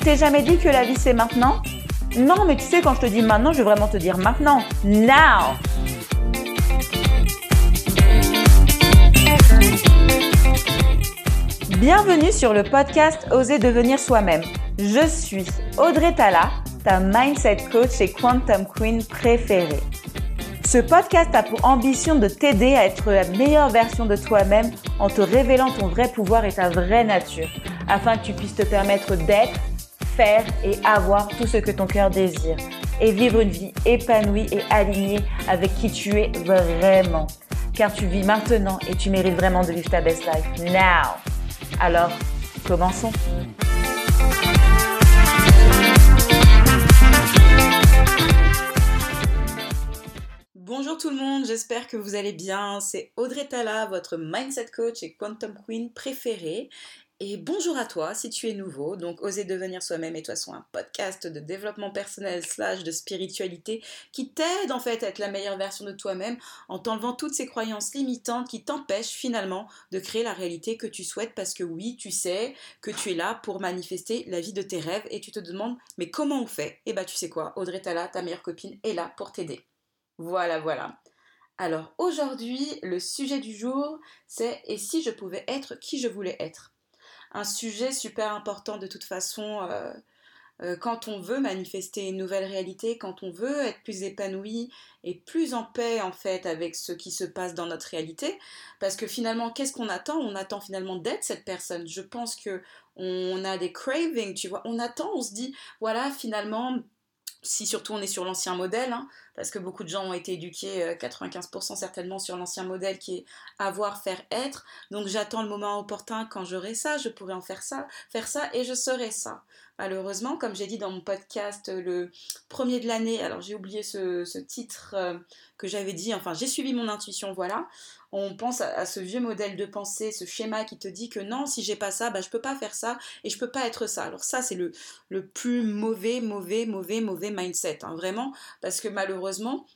t'es jamais dit que la vie c'est maintenant? Non, mais tu sais, quand je te dis maintenant, je veux vraiment te dire maintenant. Now Bienvenue sur le podcast Oser devenir soi-même. Je suis Audrey Tala, ta mindset coach et quantum queen préférée. Ce podcast a pour ambition de t'aider à être la meilleure version de toi-même en te révélant ton vrai pouvoir et ta vraie nature, afin que tu puisses te permettre d'être, et avoir tout ce que ton cœur désire, et vivre une vie épanouie et alignée avec qui tu es vraiment. Car tu vis maintenant et tu mérites vraiment de vivre ta best life now. Alors, commençons. Bonjour tout le monde, j'espère que vous allez bien. C'est Audrey Tala, votre mindset coach et quantum queen préférée. Et bonjour à toi si tu es nouveau, donc Oser devenir soi-même et toi sont un podcast de développement personnel slash de spiritualité qui t'aide en fait à être la meilleure version de toi-même en t'enlevant toutes ces croyances limitantes qui t'empêchent finalement de créer la réalité que tu souhaites parce que oui, tu sais que tu es là pour manifester la vie de tes rêves et tu te demandes mais comment on fait? Et eh bah tu sais quoi, Audrey Tala, ta meilleure copine, est là pour t'aider. Voilà, voilà. Alors aujourd'hui, le sujet du jour, c'est et si je pouvais être qui je voulais être? Un sujet super important de toute façon euh, euh, quand on veut manifester une nouvelle réalité, quand on veut être plus épanoui et plus en paix en fait avec ce qui se passe dans notre réalité. Parce que finalement, qu'est-ce qu'on attend? On attend finalement d'être cette personne. Je pense que on a des cravings, tu vois. On attend, on se dit, voilà, finalement, si surtout on est sur l'ancien modèle, hein, parce que beaucoup de gens ont été éduqués, 95% euh, certainement sur l'ancien modèle qui est avoir, faire, être. Donc j'attends le moment opportun quand j'aurai ça, je pourrai en faire ça, faire ça et je serai ça. Malheureusement, comme j'ai dit dans mon podcast euh, le premier de l'année, alors j'ai oublié ce, titre euh, que j'avais dit, enfin j'ai suivi mon intuition, voilà. On pense à, ce vieux modèle de pensée, ce schéma qui te dit que non, si j'ai pas ça, bah, je peux pas faire ça et je peux pas être ça. Alors ça, c'est le, le plus mauvais, mauvais, mauvais, mauvais mindset, hein, vraiment, parce que malheureusement,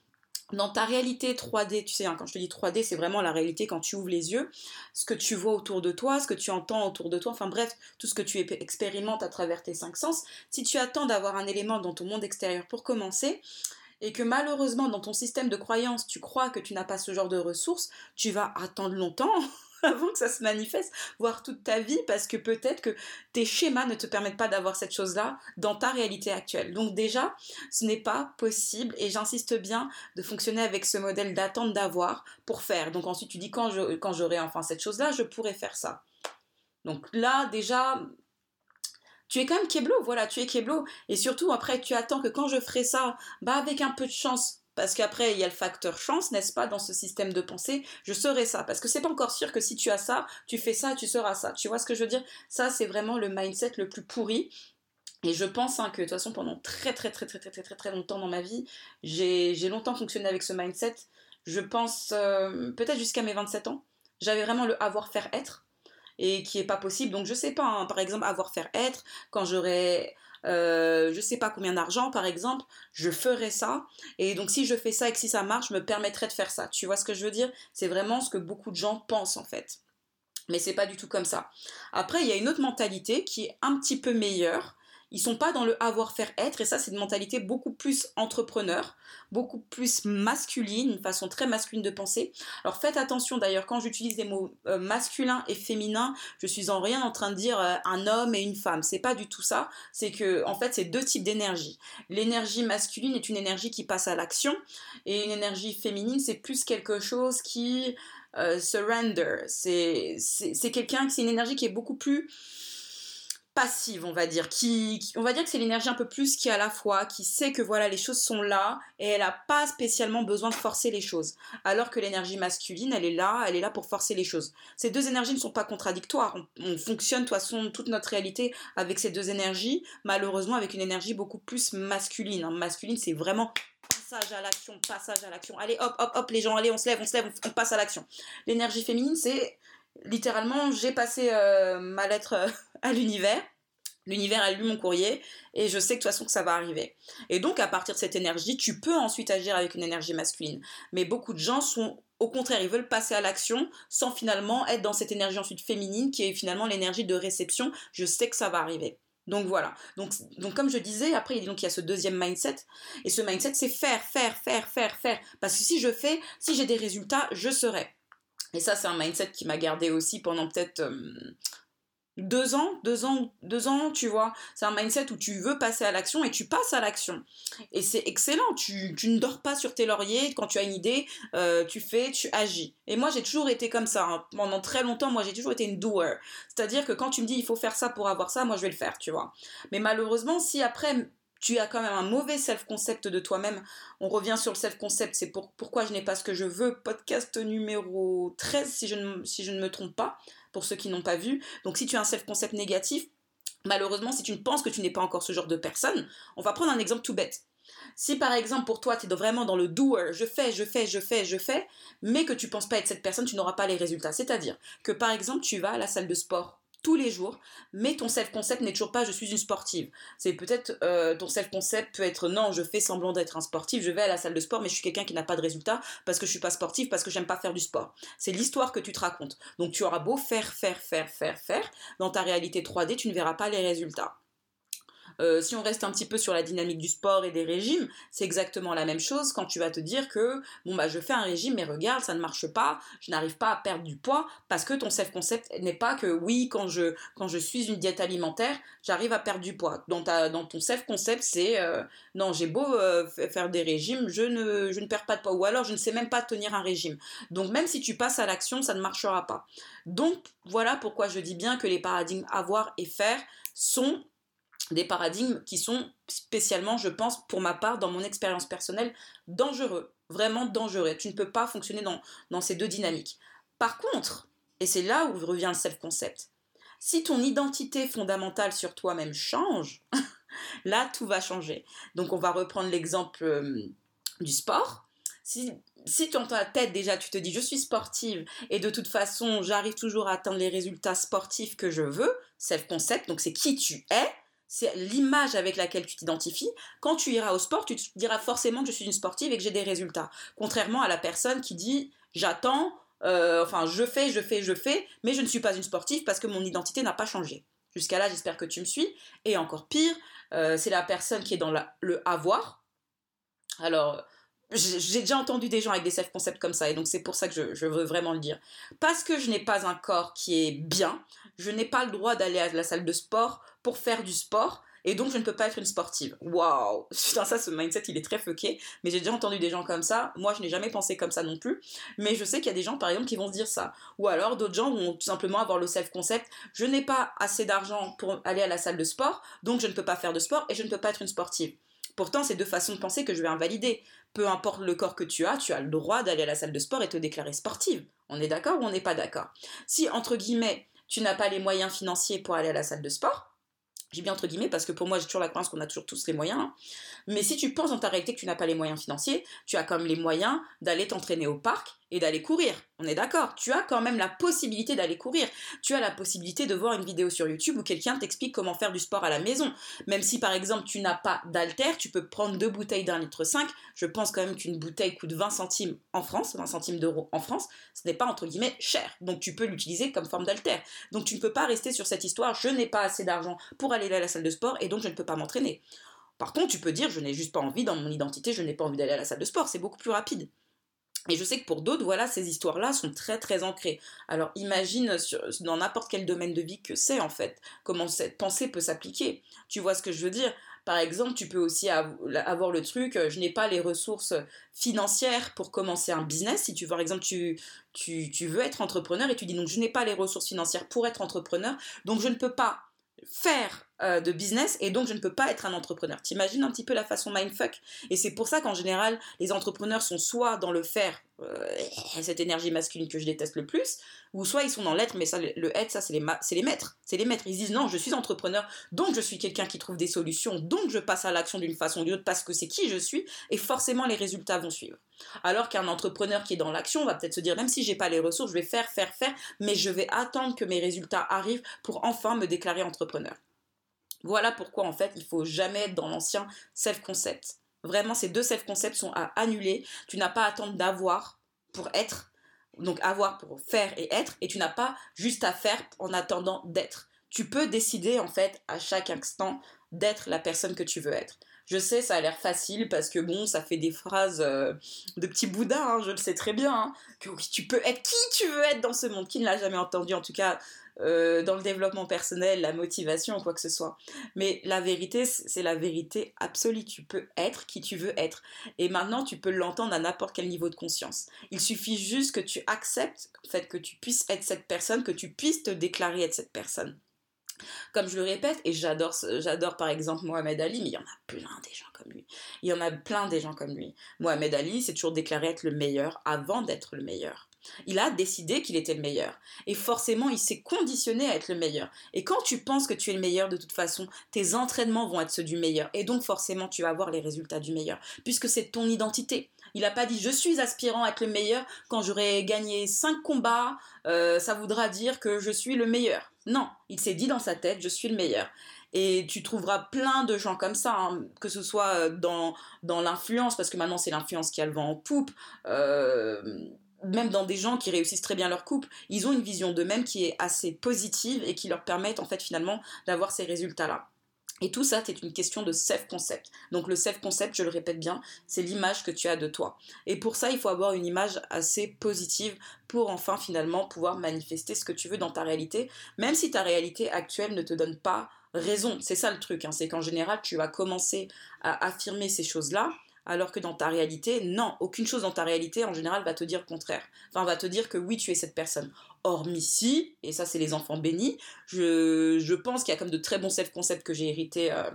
dans ta réalité 3D, tu sais, hein, quand je te dis 3D, c'est vraiment la réalité quand tu ouvres les yeux, ce que tu vois autour de toi, ce que tu entends autour de toi, enfin bref, tout ce que tu expérimentes à travers tes cinq sens. Si tu attends d'avoir un élément dans ton monde extérieur pour commencer, et que malheureusement dans ton système de croyance, tu crois que tu n'as pas ce genre de ressources, tu vas attendre longtemps avant que ça se manifeste, voire toute ta vie, parce que peut-être que tes schémas ne te permettent pas d'avoir cette chose-là dans ta réalité actuelle. Donc déjà, ce n'est pas possible, et j'insiste bien de fonctionner avec ce modèle d'attente d'avoir pour faire. Donc ensuite, tu dis quand j'aurai quand enfin cette chose-là, je pourrais faire ça. Donc là, déjà, tu es quand même Keblo, voilà, tu es Keblo. Et surtout, après, tu attends que quand je ferai ça, bah avec un peu de chance, parce qu'après, il y a le facteur chance, n'est-ce pas, dans ce système de pensée, je serai ça. Parce que c'est pas encore sûr que si tu as ça, tu fais ça, tu seras ça. Tu vois ce que je veux dire? Ça, c'est vraiment le mindset le plus pourri. Et je pense hein, que de toute façon, pendant très très très très très très très, très longtemps dans ma vie, j'ai longtemps fonctionné avec ce mindset. Je pense euh, peut-être jusqu'à mes 27 ans. J'avais vraiment le avoir faire être et qui est pas possible. Donc je sais pas, hein, par exemple, avoir faire être, quand j'aurai euh, je sais pas combien d'argent par exemple, je ferai ça. Et donc si je fais ça et que si ça marche, je me permettrai de faire ça. Tu vois ce que je veux dire? C'est vraiment ce que beaucoup de gens pensent en fait. Mais c'est pas du tout comme ça. Après, il y a une autre mentalité qui est un petit peu meilleure ils sont pas dans le avoir-faire-être, et ça, c'est une mentalité beaucoup plus entrepreneur, beaucoup plus masculine, une façon très masculine de penser. Alors faites attention d'ailleurs, quand j'utilise des mots euh, masculins et féminins, je suis en rien en train de dire euh, un homme et une femme. C'est pas du tout ça. C'est que, en fait, c'est deux types d'énergie. L'énergie masculine est une énergie qui passe à l'action, et une énergie féminine, c'est plus quelque chose qui euh, surrender. C'est quelqu'un, c'est une énergie qui est beaucoup plus passive, on va dire, qui, on va dire que c'est l'énergie un peu plus qui à la fois, qui sait que voilà les choses sont là et elle n'a pas spécialement besoin de forcer les choses. Alors que l'énergie masculine, elle est là, elle est là pour forcer les choses. Ces deux énergies ne sont pas contradictoires. On, fonctionne de toute façon toute notre réalité avec ces deux énergies, malheureusement avec une énergie beaucoup plus masculine. Masculine, c'est vraiment passage à l'action, passage à l'action. Allez, hop, hop, hop, les gens, allez, on se lève, on se lève, on, passe à l'action. L'énergie féminine, c'est littéralement, j'ai passé euh, ma lettre euh, à l'univers. L'univers a lu mon courrier et je sais que de toute façon que ça va arriver. Et donc à partir de cette énergie, tu peux ensuite agir avec une énergie masculine. Mais beaucoup de gens sont au contraire, ils veulent passer à l'action sans finalement être dans cette énergie ensuite féminine qui est finalement l'énergie de réception. Je sais que ça va arriver. Donc voilà. Donc, donc comme je disais, après il y a ce deuxième mindset. Et ce mindset, c'est faire, faire, faire, faire, faire. Parce que si je fais, si j'ai des résultats, je serai. Et ça, c'est un mindset qui m'a gardé aussi pendant peut-être euh, deux ans, deux ans, deux ans, tu vois. C'est un mindset où tu veux passer à l'action et tu passes à l'action. Et c'est excellent. Tu, ne dors pas sur tes lauriers. Quand tu as une idée, euh, tu fais, tu agis. Et moi, j'ai toujours été comme ça. Hein. Pendant très longtemps, moi, j'ai toujours été une doer. C'est-à-dire que quand tu me dis il faut faire ça pour avoir ça, moi, je vais le faire, tu vois. Mais malheureusement, si après tu as quand même un mauvais self-concept de toi-même. On revient sur le self-concept, c'est pour, pourquoi je n'ai pas ce que je veux. Podcast numéro 13, si je ne, si je ne me trompe pas pour ceux qui n'ont pas vu. Donc si tu as un self-concept négatif, malheureusement, si tu ne penses que tu n'es pas encore ce genre de personne, on va prendre un exemple tout bête. Si par exemple pour toi tu es vraiment dans le doer, je fais, je fais, je fais, je fais, mais que tu penses pas être cette personne, tu n'auras pas les résultats. C'est-à-dire que par exemple tu vas à la salle de sport tous les jours, mais ton self-concept n'est toujours pas je suis une sportive. C'est peut-être euh, ton self-concept peut être non, je fais semblant d'être un sportif, je vais à la salle de sport, mais je suis quelqu'un qui n'a pas de résultat parce que je suis pas sportif, parce que j'aime pas faire du sport. C'est l'histoire que tu te racontes. Donc tu auras beau faire, faire, faire, faire, faire, dans ta réalité 3D, tu ne verras pas les résultats. Euh, si on reste un petit peu sur la dynamique du sport et des régimes, c'est exactement la même chose quand tu vas te dire que bon bah je fais un régime mais regarde ça ne marche pas, je n'arrive pas à perdre du poids parce que ton self concept n'est pas que oui quand je suis une diète alimentaire j'arrive à perdre du poids. Dans ton self concept c'est euh, non j'ai beau euh, faire des régimes je ne perds pas de poids ou alors je ne sais même pas tenir un régime. Donc même si tu passes à l'action ça ne marchera pas. Donc voilà pourquoi je dis bien que les paradigmes avoir et faire sont des paradigmes qui sont spécialement, je pense, pour ma part, dans mon expérience personnelle, dangereux, vraiment dangereux. Tu ne peux pas fonctionner dans, ces deux dynamiques. Par contre, et c'est là où revient le self-concept, si ton identité fondamentale sur toi-même change, là, tout va changer. Donc, on va reprendre l'exemple euh, du sport. Si, si dans ta tête déjà tu te dis je suis sportive et de toute façon j'arrive toujours à atteindre les résultats sportifs que je veux, self-concept, donc c'est qui tu es, c'est l'image avec laquelle tu t'identifies. Quand tu iras au sport, tu te diras forcément que je suis une sportive et que j'ai des résultats. Contrairement à la personne qui dit j'attends, euh, enfin je fais, je fais, je fais, mais je ne suis pas une sportive parce que mon identité n'a pas changé. Jusqu'à là, j'espère que tu me suis. Et encore pire, euh, c'est la personne qui est dans le avoir. Alors, j'ai déjà entendu des gens avec des self-concepts comme ça, et donc c'est pour ça que je, veux vraiment le dire. Parce que je n'ai pas un corps qui est bien, je n'ai pas le droit d'aller à la salle de sport pour faire du sport et donc je ne peux pas être une sportive. Waouh Putain, ça, ce mindset, il est très fucké. Mais j'ai déjà entendu des gens comme ça. Moi, je n'ai jamais pensé comme ça non plus. Mais je sais qu'il y a des gens, par exemple, qui vont se dire ça. Ou alors, d'autres gens vont tout simplement avoir le self-concept je n'ai pas assez d'argent pour aller à la salle de sport, donc je ne peux pas faire de sport et je ne peux pas être une sportive. Pourtant, c'est deux façons de penser que je vais invalider. Peu importe le corps que tu as, tu as le droit d'aller à la salle de sport et te déclarer sportive. On est d'accord ou on n'est pas d'accord? Si, entre guillemets, tu n'as pas les moyens financiers pour aller à la salle de sport, j'ai bien entre guillemets parce que pour moi j'ai toujours la croyance qu'on a toujours tous les moyens. Hein. Mais si tu penses dans ta réalité que tu n'as pas les moyens financiers, tu as quand même les moyens d'aller t'entraîner au parc et d'aller courir. On est d'accord. Tu as quand même la possibilité d'aller courir. Tu as la possibilité de voir une vidéo sur YouTube où quelqu'un t'explique comment faire du sport à la maison. Même si par exemple tu n'as pas d'alter, tu peux prendre deux bouteilles d'un litre 5. Je pense quand même qu'une bouteille coûte 20 centimes en France, 20 centimes d'euros en France. Ce n'est pas entre guillemets cher. Donc tu peux l'utiliser comme forme d'alter. Donc tu ne peux pas rester sur cette histoire. Je n'ai pas assez d'argent pour aller à la salle de sport et donc je ne peux pas m'entraîner. Par contre, tu peux dire je n'ai juste pas envie dans mon identité, je n'ai pas envie d'aller à la salle de sport. C'est beaucoup plus rapide. Et je sais que pour d'autres, voilà, ces histoires-là sont très très ancrées. Alors imagine dans n'importe quel domaine de vie que c'est en fait, comment cette pensée peut s'appliquer. Tu vois ce que je veux dire? Par exemple, tu peux aussi avoir le truc, euh, je n'ai pas les ressources financières pour commencer un business. Si tu, par exemple, tu, tu, tu veux être entrepreneur et tu dis donc je n'ai pas les ressources financières pour être entrepreneur, donc je ne peux pas faire euh, de business et donc je ne peux pas être un entrepreneur. T'imagines un petit peu la façon mindfuck Et c'est pour ça qu'en général, les entrepreneurs sont soit dans le faire, euh, cette énergie masculine que je déteste le plus, ou soit ils sont dans l'être, mais ça, le être, ça c'est les, les maîtres. C'est les maîtres. Ils disent non, je suis entrepreneur, donc je suis quelqu'un qui trouve des solutions, donc je passe à l'action d'une façon ou d'une autre parce que c'est qui je suis et forcément les résultats vont suivre. Alors qu'un entrepreneur qui est dans l'action va peut-être se dire même si j'ai pas les ressources, je vais faire, faire, faire, mais je vais attendre que mes résultats arrivent pour enfin me déclarer entrepreneur. Voilà pourquoi en fait il faut jamais être dans l'ancien self-concept. Vraiment, ces deux self-concepts sont à annuler. Tu n'as pas à attendre d'avoir pour être, donc avoir pour faire et être, et tu n'as pas juste à faire en attendant d'être. Tu peux décider en fait à chaque instant d'être la personne que tu veux être. Je sais, ça a l'air facile parce que bon, ça fait des phrases euh, de petits bouddhas, hein, je le sais très bien, hein, que tu peux être qui tu veux être dans ce monde. Qui ne l'a jamais entendu, en tout cas euh, dans le développement personnel, la motivation, quoi que ce soit. Mais la vérité, c'est la vérité absolue. Tu peux être qui tu veux être. Et maintenant, tu peux l'entendre à n'importe quel niveau de conscience. Il suffit juste que tu acceptes le fait que tu puisses être cette personne, que tu puisses te déclarer être cette personne. Comme je le répète, et j'adore, j'adore par exemple Mohamed Ali, mais il y en a plein des gens comme lui. Il y en a plein des gens comme lui. Mohamed Ali s'est toujours déclaré être le meilleur avant d'être le meilleur. Il a décidé qu'il était le meilleur. Et forcément, il s'est conditionné à être le meilleur. Et quand tu penses que tu es le meilleur, de toute façon, tes entraînements vont être ceux du meilleur. Et donc, forcément, tu vas avoir les résultats du meilleur. Puisque c'est ton identité. Il n'a pas dit je suis aspirant à être le meilleur. Quand j'aurai gagné 5 combats, euh, ça voudra dire que je suis le meilleur. Non, il s'est dit dans sa tête je suis le meilleur. Et tu trouveras plein de gens comme ça, hein, que ce soit euh, dans, dans l'influence, parce que maintenant c'est l'influence qui a le vent en poupe, euh, même dans des gens qui réussissent très bien leur couple, ils ont une vision d'eux-mêmes qui est assez positive et qui leur permettent en fait finalement d'avoir ces résultats-là. Et tout ça, c'est une question de self-concept. Donc le self-concept, je le répète bien, c'est l'image que tu as de toi. Et pour ça, il faut avoir une image assez positive pour enfin finalement pouvoir manifester ce que tu veux dans ta réalité, même si ta réalité actuelle ne te donne pas raison. C'est ça le truc, hein. c'est qu'en général, tu vas commencer à affirmer ces choses-là, alors que dans ta réalité, non, aucune chose dans ta réalité en général va te dire le contraire. Enfin, va te dire que oui, tu es cette personne. Hormis si, et ça c'est les enfants bénis, je, je pense qu'il y a comme de très bons self-concepts que j'ai hérités euh,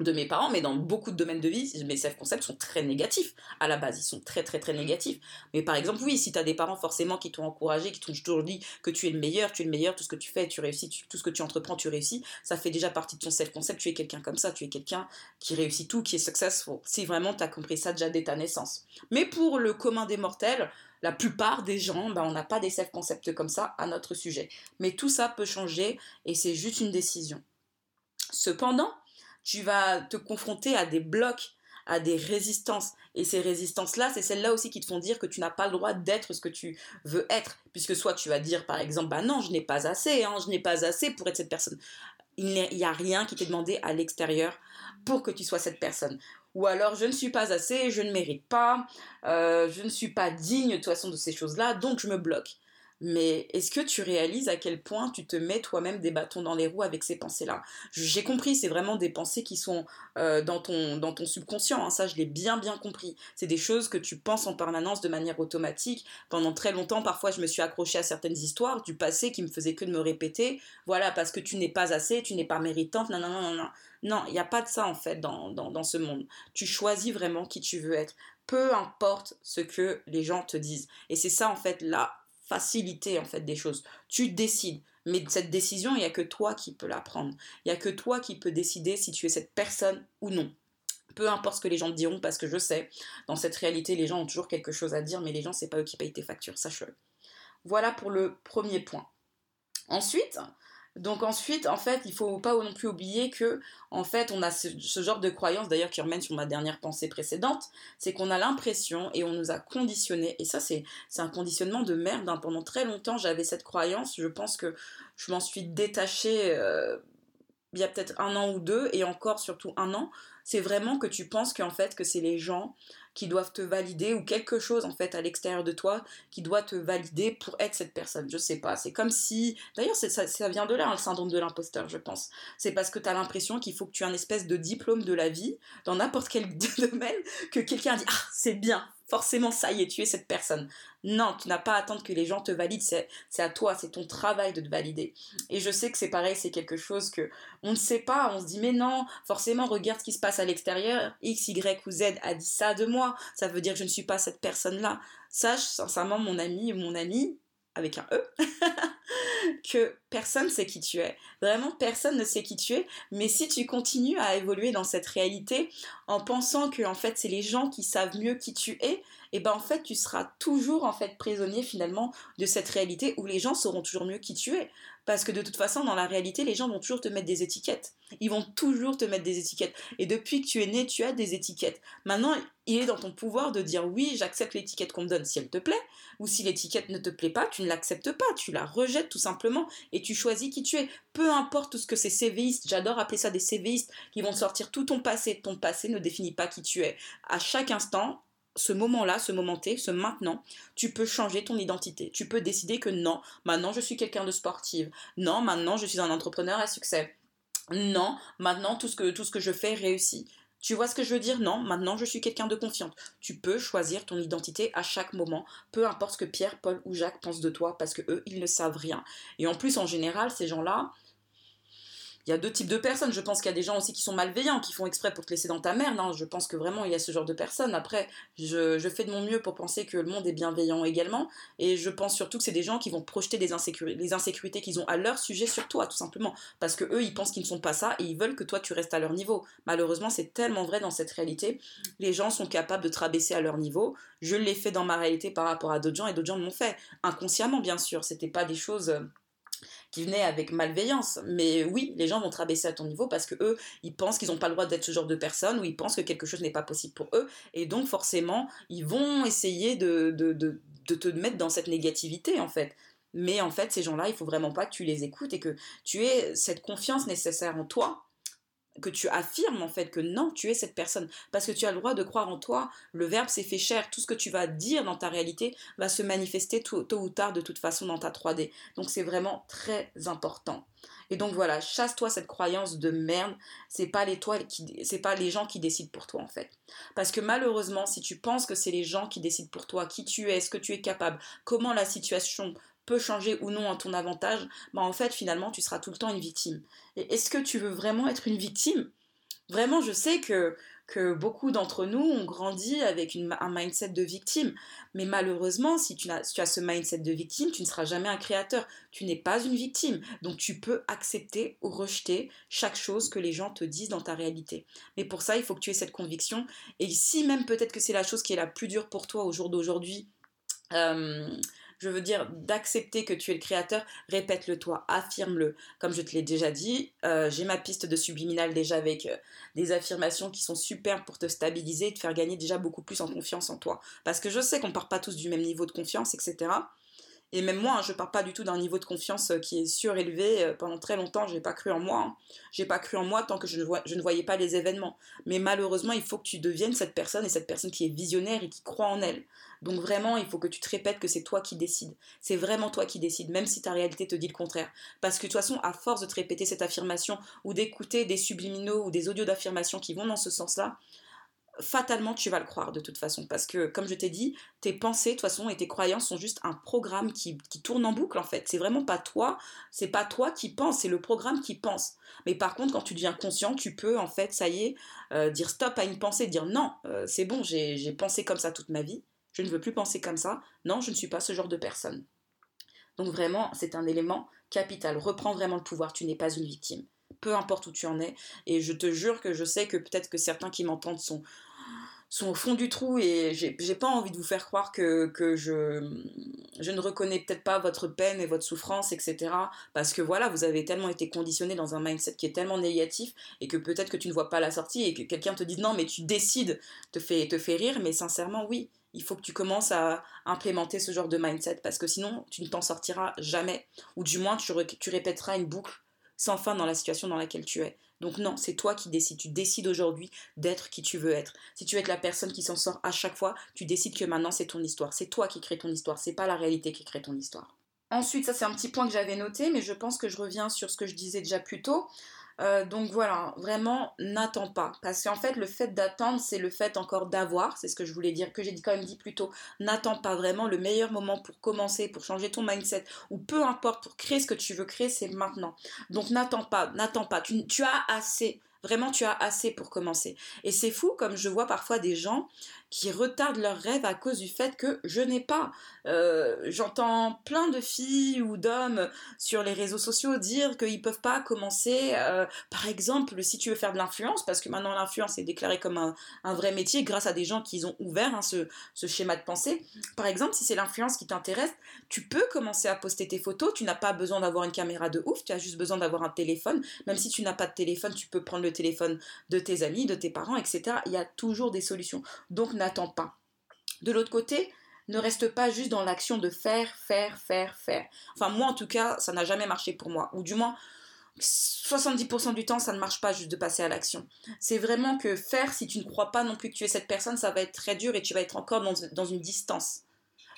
de mes parents, mais dans beaucoup de domaines de vie, mes self-concepts sont très négatifs. À la base, ils sont très très très négatifs. Mais par exemple, oui, si tu as des parents forcément qui t'ont encouragé, qui t'ont toujours dit que tu es le meilleur, tu es le meilleur, tout ce que tu fais, tu réussis, tout ce que tu entreprends, tu réussis, ça fait déjà partie de ton self-concept, tu es quelqu'un comme ça, tu es quelqu'un qui réussit tout, qui est successful. Si vraiment tu as compris ça déjà dès ta naissance. Mais pour le commun des mortels, la plupart des gens, ben, on n'a pas des self-concepts comme ça à notre sujet. Mais tout ça peut changer et c'est juste une décision. Cependant, tu vas te confronter à des blocs, à des résistances. Et ces résistances-là, c'est celles-là aussi qui te font dire que tu n'as pas le droit d'être ce que tu veux être. Puisque soit tu vas dire, par exemple, bah non, je n'ai pas assez, hein, je n'ai pas assez pour être cette personne. Il n'y a rien qui t'est demandé à l'extérieur pour que tu sois cette personne. Ou alors, je ne suis pas assez, je ne mérite pas, euh, je ne suis pas digne de ces choses-là, donc je me bloque. Mais est-ce que tu réalises à quel point tu te mets toi-même des bâtons dans les roues avec ces pensées-là? J'ai compris, c'est vraiment des pensées qui sont euh, dans, ton, dans ton subconscient, hein, ça je l'ai bien bien compris. C'est des choses que tu penses en permanence de manière automatique. Pendant très longtemps, parfois je me suis accrochée à certaines histoires du passé qui me faisaient que de me répéter, voilà, parce que tu n'es pas assez, tu n'es pas méritante, non, non, non, non. Non, il n'y a pas de ça en fait dans, dans, dans ce monde. Tu choisis vraiment qui tu veux être peu importe ce que les gens te disent. Et c'est ça en fait là faciliter en fait des choses. Tu décides. Mais cette décision, il n'y a que toi qui peux la prendre. Il n'y a que toi qui peux décider si tu es cette personne ou non. Peu importe ce que les gens te diront, parce que je sais, dans cette réalité, les gens ont toujours quelque chose à dire, mais les gens, c'est pas eux qui payent tes factures, sache-le. Voilà pour le premier point. Ensuite, donc ensuite, en fait, il faut pas non plus oublier que, en fait, on a ce, genre de croyance, d'ailleurs, qui remet sur ma dernière pensée précédente, c'est qu'on a l'impression et on nous a conditionné, et ça, c'est un conditionnement de merde. Hein. Pendant très longtemps, j'avais cette croyance, je pense que je m'en suis détachée euh, il y a peut-être un an ou deux, et encore surtout un an, c'est vraiment que tu penses fait, que c'est les gens qui doivent te valider ou quelque chose en fait à l'extérieur de toi qui doit te valider pour être cette personne. Je sais pas, c'est comme si... D'ailleurs, ça, ça, vient de là, hein, le syndrome de l'imposteur, je pense. C'est parce que tu as l'impression qu'il faut que tu aies un espèce de diplôme de la vie dans n'importe quel domaine que quelqu'un dit Ah, c'est bien, forcément ça y est, tu es cette personne. Non, tu n'as pas à attendre que les gens te valident, c'est à toi, c'est ton travail de te valider. Et je sais que c'est pareil, c'est quelque chose que on ne sait pas, on se dit mais non, forcément regarde ce qui se passe à l'extérieur, X, Y ou Z a dit ça de moi, ça veut dire que je ne suis pas cette personne-là. Sache sincèrement mon ami ou mon ami, avec un E, que personne ne sait qui tu es. Vraiment, personne ne sait qui tu es. Mais si tu continues à évoluer dans cette réalité en pensant que en fait c'est les gens qui savent mieux qui tu es, et eh ben en fait tu seras toujours en fait prisonnier finalement de cette réalité où les gens sauront toujours mieux qui tu es. Parce que de toute façon, dans la réalité, les gens vont toujours te mettre des étiquettes. Ils vont toujours te mettre des étiquettes. Et depuis que tu es né, tu as des étiquettes. Maintenant, il est dans ton pouvoir de dire oui, j'accepte l'étiquette qu'on me donne si elle te plaît. Ou si l'étiquette ne te plaît pas, tu ne l'acceptes pas. Tu la rejettes tout simplement. Et tu choisis qui tu es. Peu importe tout ce que ces CVistes, j'adore appeler ça des CVistes, qui vont sortir tout ton passé. Ton passé ne définit pas qui tu es. À chaque instant, ce moment-là, ce moment T, ce maintenant, tu peux changer ton identité. Tu peux décider que non, maintenant je suis quelqu'un de sportive. Non, maintenant je suis un entrepreneur à succès. Non, maintenant tout ce que, tout ce que je fais réussit. Tu vois ce que je veux dire? Non, maintenant je suis quelqu'un de confiante. Tu peux choisir ton identité à chaque moment, peu importe ce que Pierre, Paul ou Jacques pensent de toi, parce que eux, ils ne savent rien. Et en plus, en général, ces gens-là, il y a deux types de personnes. Je pense qu'il y a des gens aussi qui sont malveillants, qui font exprès pour te laisser dans ta merde. Hein. Je pense que vraiment il y a ce genre de personnes. Après, je, fais de mon mieux pour penser que le monde est bienveillant également. Et je pense surtout que c'est des gens qui vont projeter des les insécurités qu'ils ont à leur sujet sur toi, tout simplement. Parce que eux, ils pensent qu'ils ne sont pas ça et ils veulent que toi tu restes à leur niveau. Malheureusement, c'est tellement vrai dans cette réalité. Les gens sont capables de te rabaisser à leur niveau. Je l'ai fait dans ma réalité par rapport à d'autres gens et d'autres gens l'ont fait. Inconsciemment, bien sûr. C'était pas des choses euh, qui venait avec malveillance. Mais oui, les gens vont te rabaisser à ton niveau parce que eux, ils pensent qu'ils n'ont pas le droit d'être ce genre de personne ou ils pensent que quelque chose n'est pas possible pour eux. Et donc, forcément, ils vont essayer de, de, de, de te mettre dans cette négativité, en fait. Mais en fait, ces gens-là, il faut vraiment pas que tu les écoutes et que tu aies cette confiance nécessaire en toi que tu affirmes en fait que non, tu es cette personne. Parce que tu as le droit de croire en toi. Le verbe s'est fait cher. Tout ce que tu vas dire dans ta réalité va se manifester tôt, ou tard de toute façon dans ta 3D. Donc c'est vraiment très important. Et donc voilà, chasse-toi cette croyance de merde. C'est pas les qui, c'est pas les gens qui décident pour toi en fait. Parce que malheureusement, si tu penses que c'est les gens qui décident pour toi, qui tu es, ce que tu es capable, comment la situation peut changer ou non en ton avantage, bah en fait finalement tu seras tout le temps une victime. Et est-ce que tu veux vraiment être une victime? Vraiment, je sais que, que beaucoup d'entre nous ont grandi avec un mindset de victime. Mais malheureusement, si tu, as, ce mindset de victime, tu ne seras jamais un créateur. Tu n'es pas une victime. Donc tu peux accepter ou rejeter chaque chose que les gens te disent dans ta réalité. Mais pour ça, il faut que tu aies cette conviction. Et si même peut-être que c'est la chose qui est la plus dure pour toi au jour d'aujourd'hui, euh, je veux dire d'accepter que tu es le créateur, répète-le toi, affirme-le. Comme je te l'ai déjà dit, euh, j'ai ma piste de subliminal déjà avec euh, des affirmations qui sont super pour te stabiliser et te faire gagner déjà beaucoup plus en confiance en toi. Parce que je sais qu'on part pas tous du même niveau de confiance, etc. Et même moi, hein, je pars pas du tout d'un niveau de confiance euh, qui est surélevé. Euh, pendant très longtemps, j'ai pas cru en moi. Hein. J'ai pas cru en moi tant que je ne, je ne voyais pas les événements. Mais malheureusement, il faut que tu deviennes cette personne et cette personne qui est visionnaire et qui croit en elle. Donc vraiment, il faut que tu te répètes que c'est toi qui décides. C'est vraiment toi qui décides, même si ta réalité te dit le contraire. Parce que de toute façon, à force de te répéter cette affirmation ou d'écouter des subliminaux ou des audios d'affirmation qui vont dans ce sens-là, fatalement tu vas le croire de toute façon. Parce que comme je t'ai dit tes pensées de toute façon et tes croyances sont juste un programme qui, tourne en boucle en fait. C'est vraiment pas toi c'est pas toi qui pense c'est le programme qui pense. Mais par contre quand tu deviens conscient tu peux en fait ça y est euh, dire stop à une pensée dire non euh, c'est bon j'ai pensé comme ça toute ma vie je ne veux plus penser comme ça non je ne suis pas ce genre de personne. Donc vraiment c'est un élément capital. Reprends vraiment le pouvoir tu n'es pas une victime peu importe où tu en es. Et je te jure que je sais que peut-être que certains qui m'entendent sont, au fond du trou et j'ai pas envie de vous faire croire que, je, je ne reconnais peut-être pas votre peine et votre souffrance, etc. Parce que voilà, vous avez tellement été conditionné dans un mindset qui est tellement négatif et que peut-être que tu ne vois pas la sortie et que quelqu'un te dit non, mais tu décides, te fait, te fait rire, mais sincèrement, oui. Il faut que tu commences à implémenter ce genre de mindset parce que sinon tu ne t'en sortiras jamais. Ou du moins tu répéteras une boucle sans fin dans la situation dans laquelle tu es. Donc non, c'est toi qui décides. Tu décides aujourd'hui d'être qui tu veux être. Si tu veux être la personne qui s'en sort à chaque fois, tu décides que maintenant c'est ton histoire. C'est toi qui crée ton histoire. C'est pas la réalité qui crée ton histoire. Ensuite, ça c'est un petit point que j'avais noté, mais je pense que je reviens sur ce que je disais déjà plus tôt. Euh, donc voilà, vraiment, n'attends pas. Parce qu'en fait, le fait d'attendre, c'est le fait encore d'avoir. C'est ce que je voulais dire, que j'ai quand même dit plus tôt. N'attends pas vraiment. Le meilleur moment pour commencer, pour changer ton mindset, ou peu importe, pour créer ce que tu veux créer, c'est maintenant. Donc n'attends pas, n'attends pas. Tu, tu as assez. Vraiment, tu as assez pour commencer. Et c'est fou, comme je vois parfois des gens qui retardent leurs rêves à cause du fait que je n'ai pas. Euh, j'entends plein de filles ou d'hommes sur les réseaux sociaux dire qu'ils peuvent pas commencer, euh, par exemple, si tu veux faire de l'influence, parce que maintenant l'influence est déclarée comme un, vrai métier grâce à des gens qui ont ouvert hein, ce, ce, schéma de pensée. Par exemple, si c'est l'influence qui t'intéresse, tu peux commencer à poster tes photos, tu n'as pas besoin d'avoir une caméra de ouf, tu as juste besoin d'avoir un téléphone, même si tu n'as pas de téléphone, tu peux prendre le téléphone de tes amis, de tes parents, etc. Il y a toujours des solutions. Donc n'attends pas. De l'autre côté, ne reste pas juste dans l'action de faire, faire, faire, faire. Enfin, moi en tout cas, ça n'a jamais marché pour moi. Ou du moins, 70% du temps, ça ne marche pas juste de passer à l'action. C'est vraiment que faire, si tu ne crois pas non plus que tu es cette personne, ça va être très dur et tu vas être encore dans, dans une distance.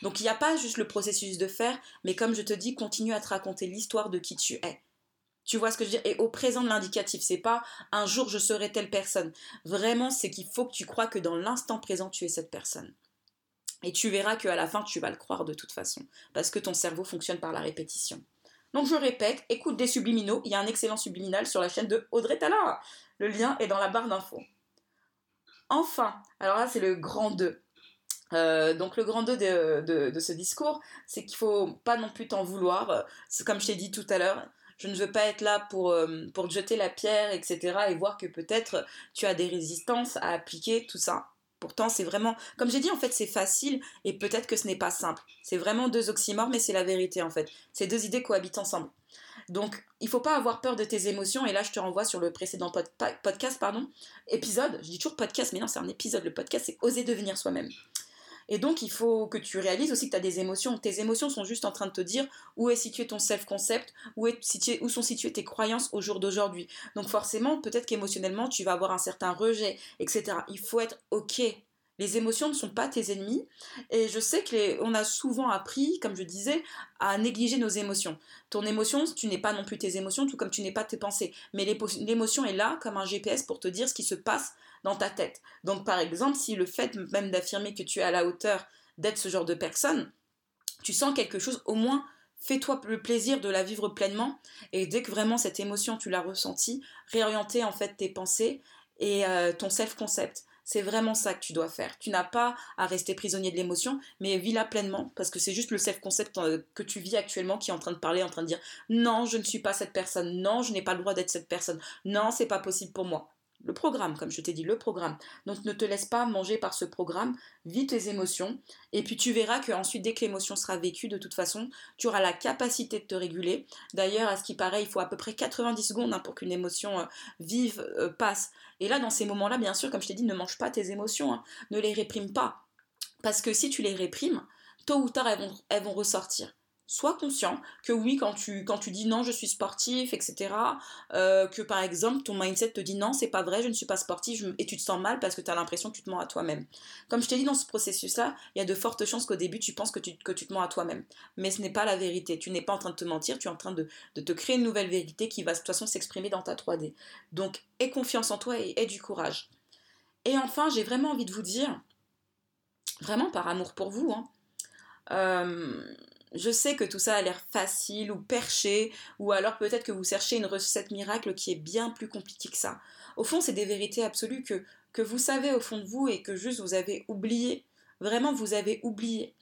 Donc il n'y a pas juste le processus de faire, mais comme je te dis, continue à te raconter l'histoire de qui tu es. Tu vois ce que je veux dire? Et au présent de l'indicatif, c'est pas un jour je serai telle personne. Vraiment, c'est qu'il faut que tu crois que dans l'instant présent, tu es cette personne. Et tu verras qu'à la fin, tu vas le croire de toute façon. Parce que ton cerveau fonctionne par la répétition. Donc je répète, écoute des subliminaux. Il y a un excellent subliminal sur la chaîne de Audrey Tala. Le lien est dans la barre d'infos. Enfin, alors là c'est le grand 2. Euh, donc le grand 2 de, ce discours, c'est qu'il faut pas non plus t'en vouloir. Comme je t'ai dit tout à l'heure, je ne veux pas être là pour, euh, pour te jeter la pierre, etc. et voir que peut-être tu as des résistances à appliquer, tout ça. Pourtant, c'est vraiment, comme j'ai dit, en fait, c'est facile et peut-être que ce n'est pas simple. C'est vraiment deux oxymores, mais c'est la vérité, en fait. Ces deux idées cohabitent ensemble. Donc, il faut pas avoir peur de tes émotions. Et là, je te renvoie sur le précédent podcast, pardon, épisode. Je dis toujours podcast, mais non, c'est un épisode. Le podcast, c'est oser devenir soi-même. Et donc, il faut que tu réalises aussi que tu as des émotions. Tes émotions sont juste en train de te dire où est situé ton self-concept, où, où sont situées tes croyances au jour d'aujourd'hui. Donc, forcément, peut-être qu'émotionnellement, tu vas avoir un certain rejet, etc. Il faut être OK les émotions ne sont pas tes ennemis. Et je sais qu'on a souvent appris, comme je disais, à négliger nos émotions. Ton émotion, tu n'es pas non plus tes émotions, tout comme tu n'es pas tes pensées. Mais l'émotion est là comme un GPS pour te dire ce qui se passe dans ta tête. Donc par exemple, si le fait même d'affirmer que tu es à la hauteur d'être ce genre de personne, tu sens quelque chose, au moins fais-toi le plaisir de la vivre pleinement. Et dès que vraiment cette émotion, tu l'as ressentie, réorienter en fait tes pensées et euh, ton self-concept. C'est vraiment ça que tu dois faire. Tu n'as pas à rester prisonnier de l'émotion, mais vis-la pleinement, parce que c'est juste le self-concept euh, que tu vis actuellement qui est en train de parler, en train de dire non, je ne suis pas cette personne, non, je n'ai pas le droit d'être cette personne, non, c'est pas possible pour moi le programme, comme je t'ai dit, le programme. Donc ne te laisse pas manger par ce programme, vis tes émotions, et puis tu verras qu'ensuite, dès que l'émotion sera vécue, de toute façon, tu auras la capacité de te réguler. D'ailleurs, à ce qui paraît, il faut à peu près 90 secondes hein, pour qu'une émotion euh, vive euh, passe. Et là, dans ces moments-là, bien sûr, comme je t'ai dit, ne mange pas tes émotions, hein. ne les réprime pas. Parce que si tu les réprimes, tôt ou tard, elles vont ressortir sois conscient que oui, quand tu, dis non, je suis sportif, etc., euh, que par exemple, ton mindset te dit non, c'est pas vrai, je ne suis pas sportif, et tu te sens mal parce que tu as l'impression que tu te mens à toi-même. Comme je t'ai dit dans ce processus-là, il y a de fortes chances qu'au début, tu penses que tu, que tu te mens à toi-même. Mais ce n'est pas la vérité. Tu n'es pas en train de te mentir, tu es en train de, te créer une nouvelle vérité qui va de toute façon s'exprimer dans ta 3D. Donc, aie confiance en toi et aie du courage. Et enfin, j'ai vraiment envie de vous dire, vraiment par amour pour vous, hein, euh, je sais que tout ça a l'air facile ou perché, ou alors peut-être que vous cherchez une recette miracle qui est bien plus compliquée que ça. Au fond, c'est des vérités absolues que, vous savez au fond de vous et que juste vous avez oublié. Vraiment, vous avez oublié.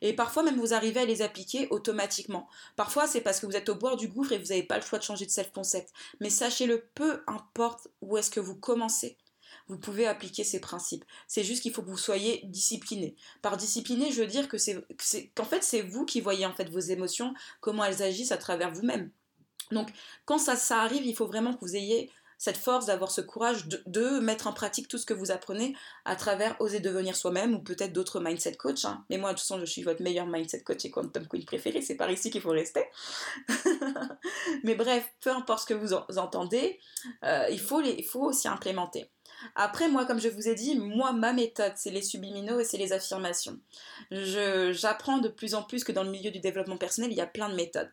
Et parfois même vous arrivez à les appliquer automatiquement. Parfois c'est parce que vous êtes au bord du gouffre et vous n'avez pas le choix de changer de self-concept. Mais sachez-le, peu importe où est-ce que vous commencez vous pouvez appliquer ces principes. C'est juste qu'il faut que vous soyez discipliné. Par discipliné, je veux dire que c'est qu'en fait c'est vous qui voyez en fait vos émotions, comment elles agissent à travers vous-même. Donc quand ça, ça arrive, il faut vraiment que vous ayez cette force d'avoir ce courage de, mettre en pratique tout ce que vous apprenez à travers oser devenir soi-même ou peut-être d'autres mindset coach. Hein. Mais moi, de toute façon, je suis votre meilleur mindset coach et quantum queen préféré. C'est par ici qu'il faut rester. Mais bref, peu importe ce que vous, entendez, euh, il, faut il faut aussi implémenter. Après, moi, comme je vous ai dit, moi, ma méthode, c'est les subliminaux et c'est les affirmations. J'apprends de plus en plus que dans le milieu du développement personnel, il y a plein de méthodes.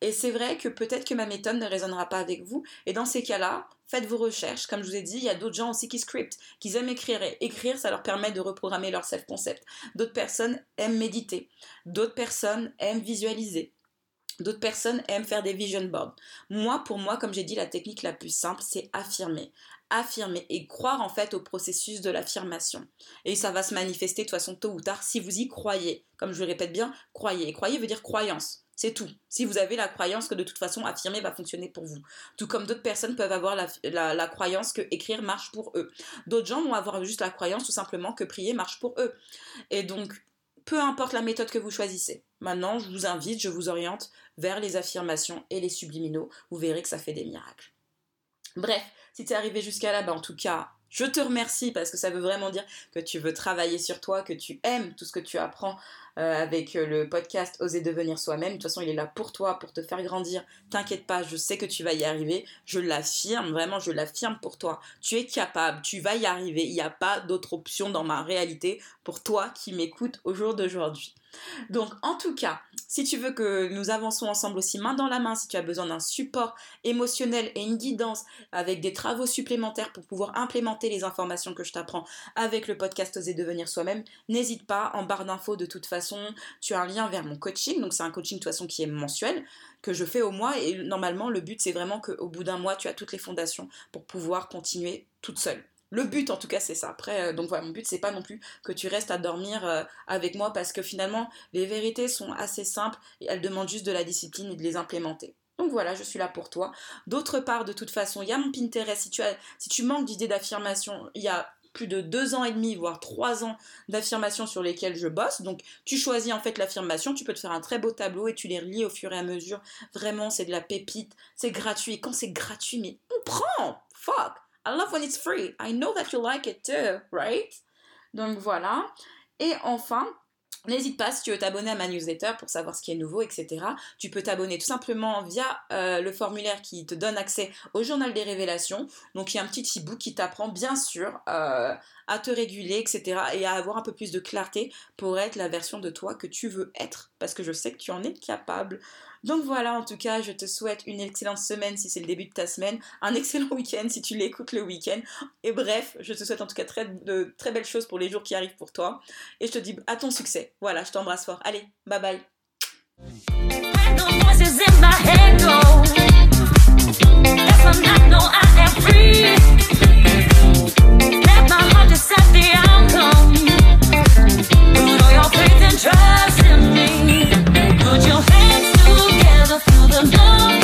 Et c'est vrai que peut-être que ma méthode ne résonnera pas avec vous. Et dans ces cas-là, faites vos recherches. Comme je vous ai dit, il y a d'autres gens aussi qui scriptent, qui aiment écrire. Et écrire, ça leur permet de reprogrammer leur self-concept. D'autres personnes aiment méditer. D'autres personnes aiment visualiser. D'autres personnes aiment faire des vision boards. Moi, pour moi, comme j'ai dit, la technique la plus simple, c'est affirmer. Affirmer et croire en fait au processus de l'affirmation. Et ça va se manifester de toute façon tôt ou tard si vous y croyez. Comme je le répète bien, croyez. Croyez veut dire croyance. C'est tout. Si vous avez la croyance que de toute façon affirmer va fonctionner pour vous. Tout comme d'autres personnes peuvent avoir la, la, croyance que écrire marche pour eux. D'autres gens vont avoir juste la croyance tout simplement que prier marche pour eux. Et donc, peu importe la méthode que vous choisissez. Maintenant, je vous invite, je vous oriente vers les affirmations et les subliminaux. Vous verrez que ça fait des miracles. Bref, si tu es arrivé jusqu'à là, ben en tout cas, je te remercie parce que ça veut vraiment dire que tu veux travailler sur toi, que tu aimes tout ce que tu apprends euh, avec euh, le podcast Oser devenir soi-même. De toute façon, il est là pour toi, pour te faire grandir. T'inquiète pas, je sais que tu vas y arriver. Je l'affirme, vraiment, je l'affirme pour toi. Tu es capable, tu vas y arriver. Il n'y a pas d'autre option dans ma réalité pour toi qui m'écoutes au jour d'aujourd'hui. Donc en tout cas, si tu veux que nous avançons ensemble aussi main dans la main, si tu as besoin d'un support émotionnel et une guidance avec des travaux supplémentaires pour pouvoir implémenter les informations que je t'apprends avec le podcast Oser devenir soi-même, n'hésite pas, en barre d'infos de toute façon, tu as un lien vers mon coaching, donc c'est un coaching de toute façon qui est mensuel, que je fais au mois et normalement le but c'est vraiment qu'au bout d'un mois tu as toutes les fondations pour pouvoir continuer toute seule. Le but, en tout cas, c'est ça. Après, euh, donc voilà, mon but, c'est pas non plus que tu restes à dormir euh, avec moi parce que finalement, les vérités sont assez simples et elles demandent juste de la discipline et de les implémenter. Donc voilà, je suis là pour toi. D'autre part, de toute façon, il y a mon Pinterest. Si tu, as, si tu manques d'idées d'affirmation, il y a plus de deux ans et demi, voire trois ans d'affirmations sur lesquelles je bosse. Donc tu choisis en fait l'affirmation, tu peux te faire un très beau tableau et tu les relis au fur et à mesure. Vraiment, c'est de la pépite, c'est gratuit. Quand c'est gratuit, mais on prend Fuck I love when it's free. I know that you like it too, right? Donc voilà. Et enfin, N'hésite pas, si tu veux t'abonner à ma newsletter pour savoir ce qui est nouveau, etc., tu peux t'abonner tout simplement via euh, le formulaire qui te donne accès au journal des révélations. Donc il y a un petit e-book qui t'apprend bien sûr euh, à te réguler, etc., et à avoir un peu plus de clarté pour être la version de toi que tu veux être, parce que je sais que tu en es capable. Donc voilà, en tout cas, je te souhaite une excellente semaine si c'est le début de ta semaine, un excellent week-end si tu l'écoutes le week-end. Et bref, je te souhaite en tout cas de très belles choses pour les jours qui arrivent pour toi. Et je te dis à ton succès. Voilà, je t'embrasse fort. Allez, bye bye. love.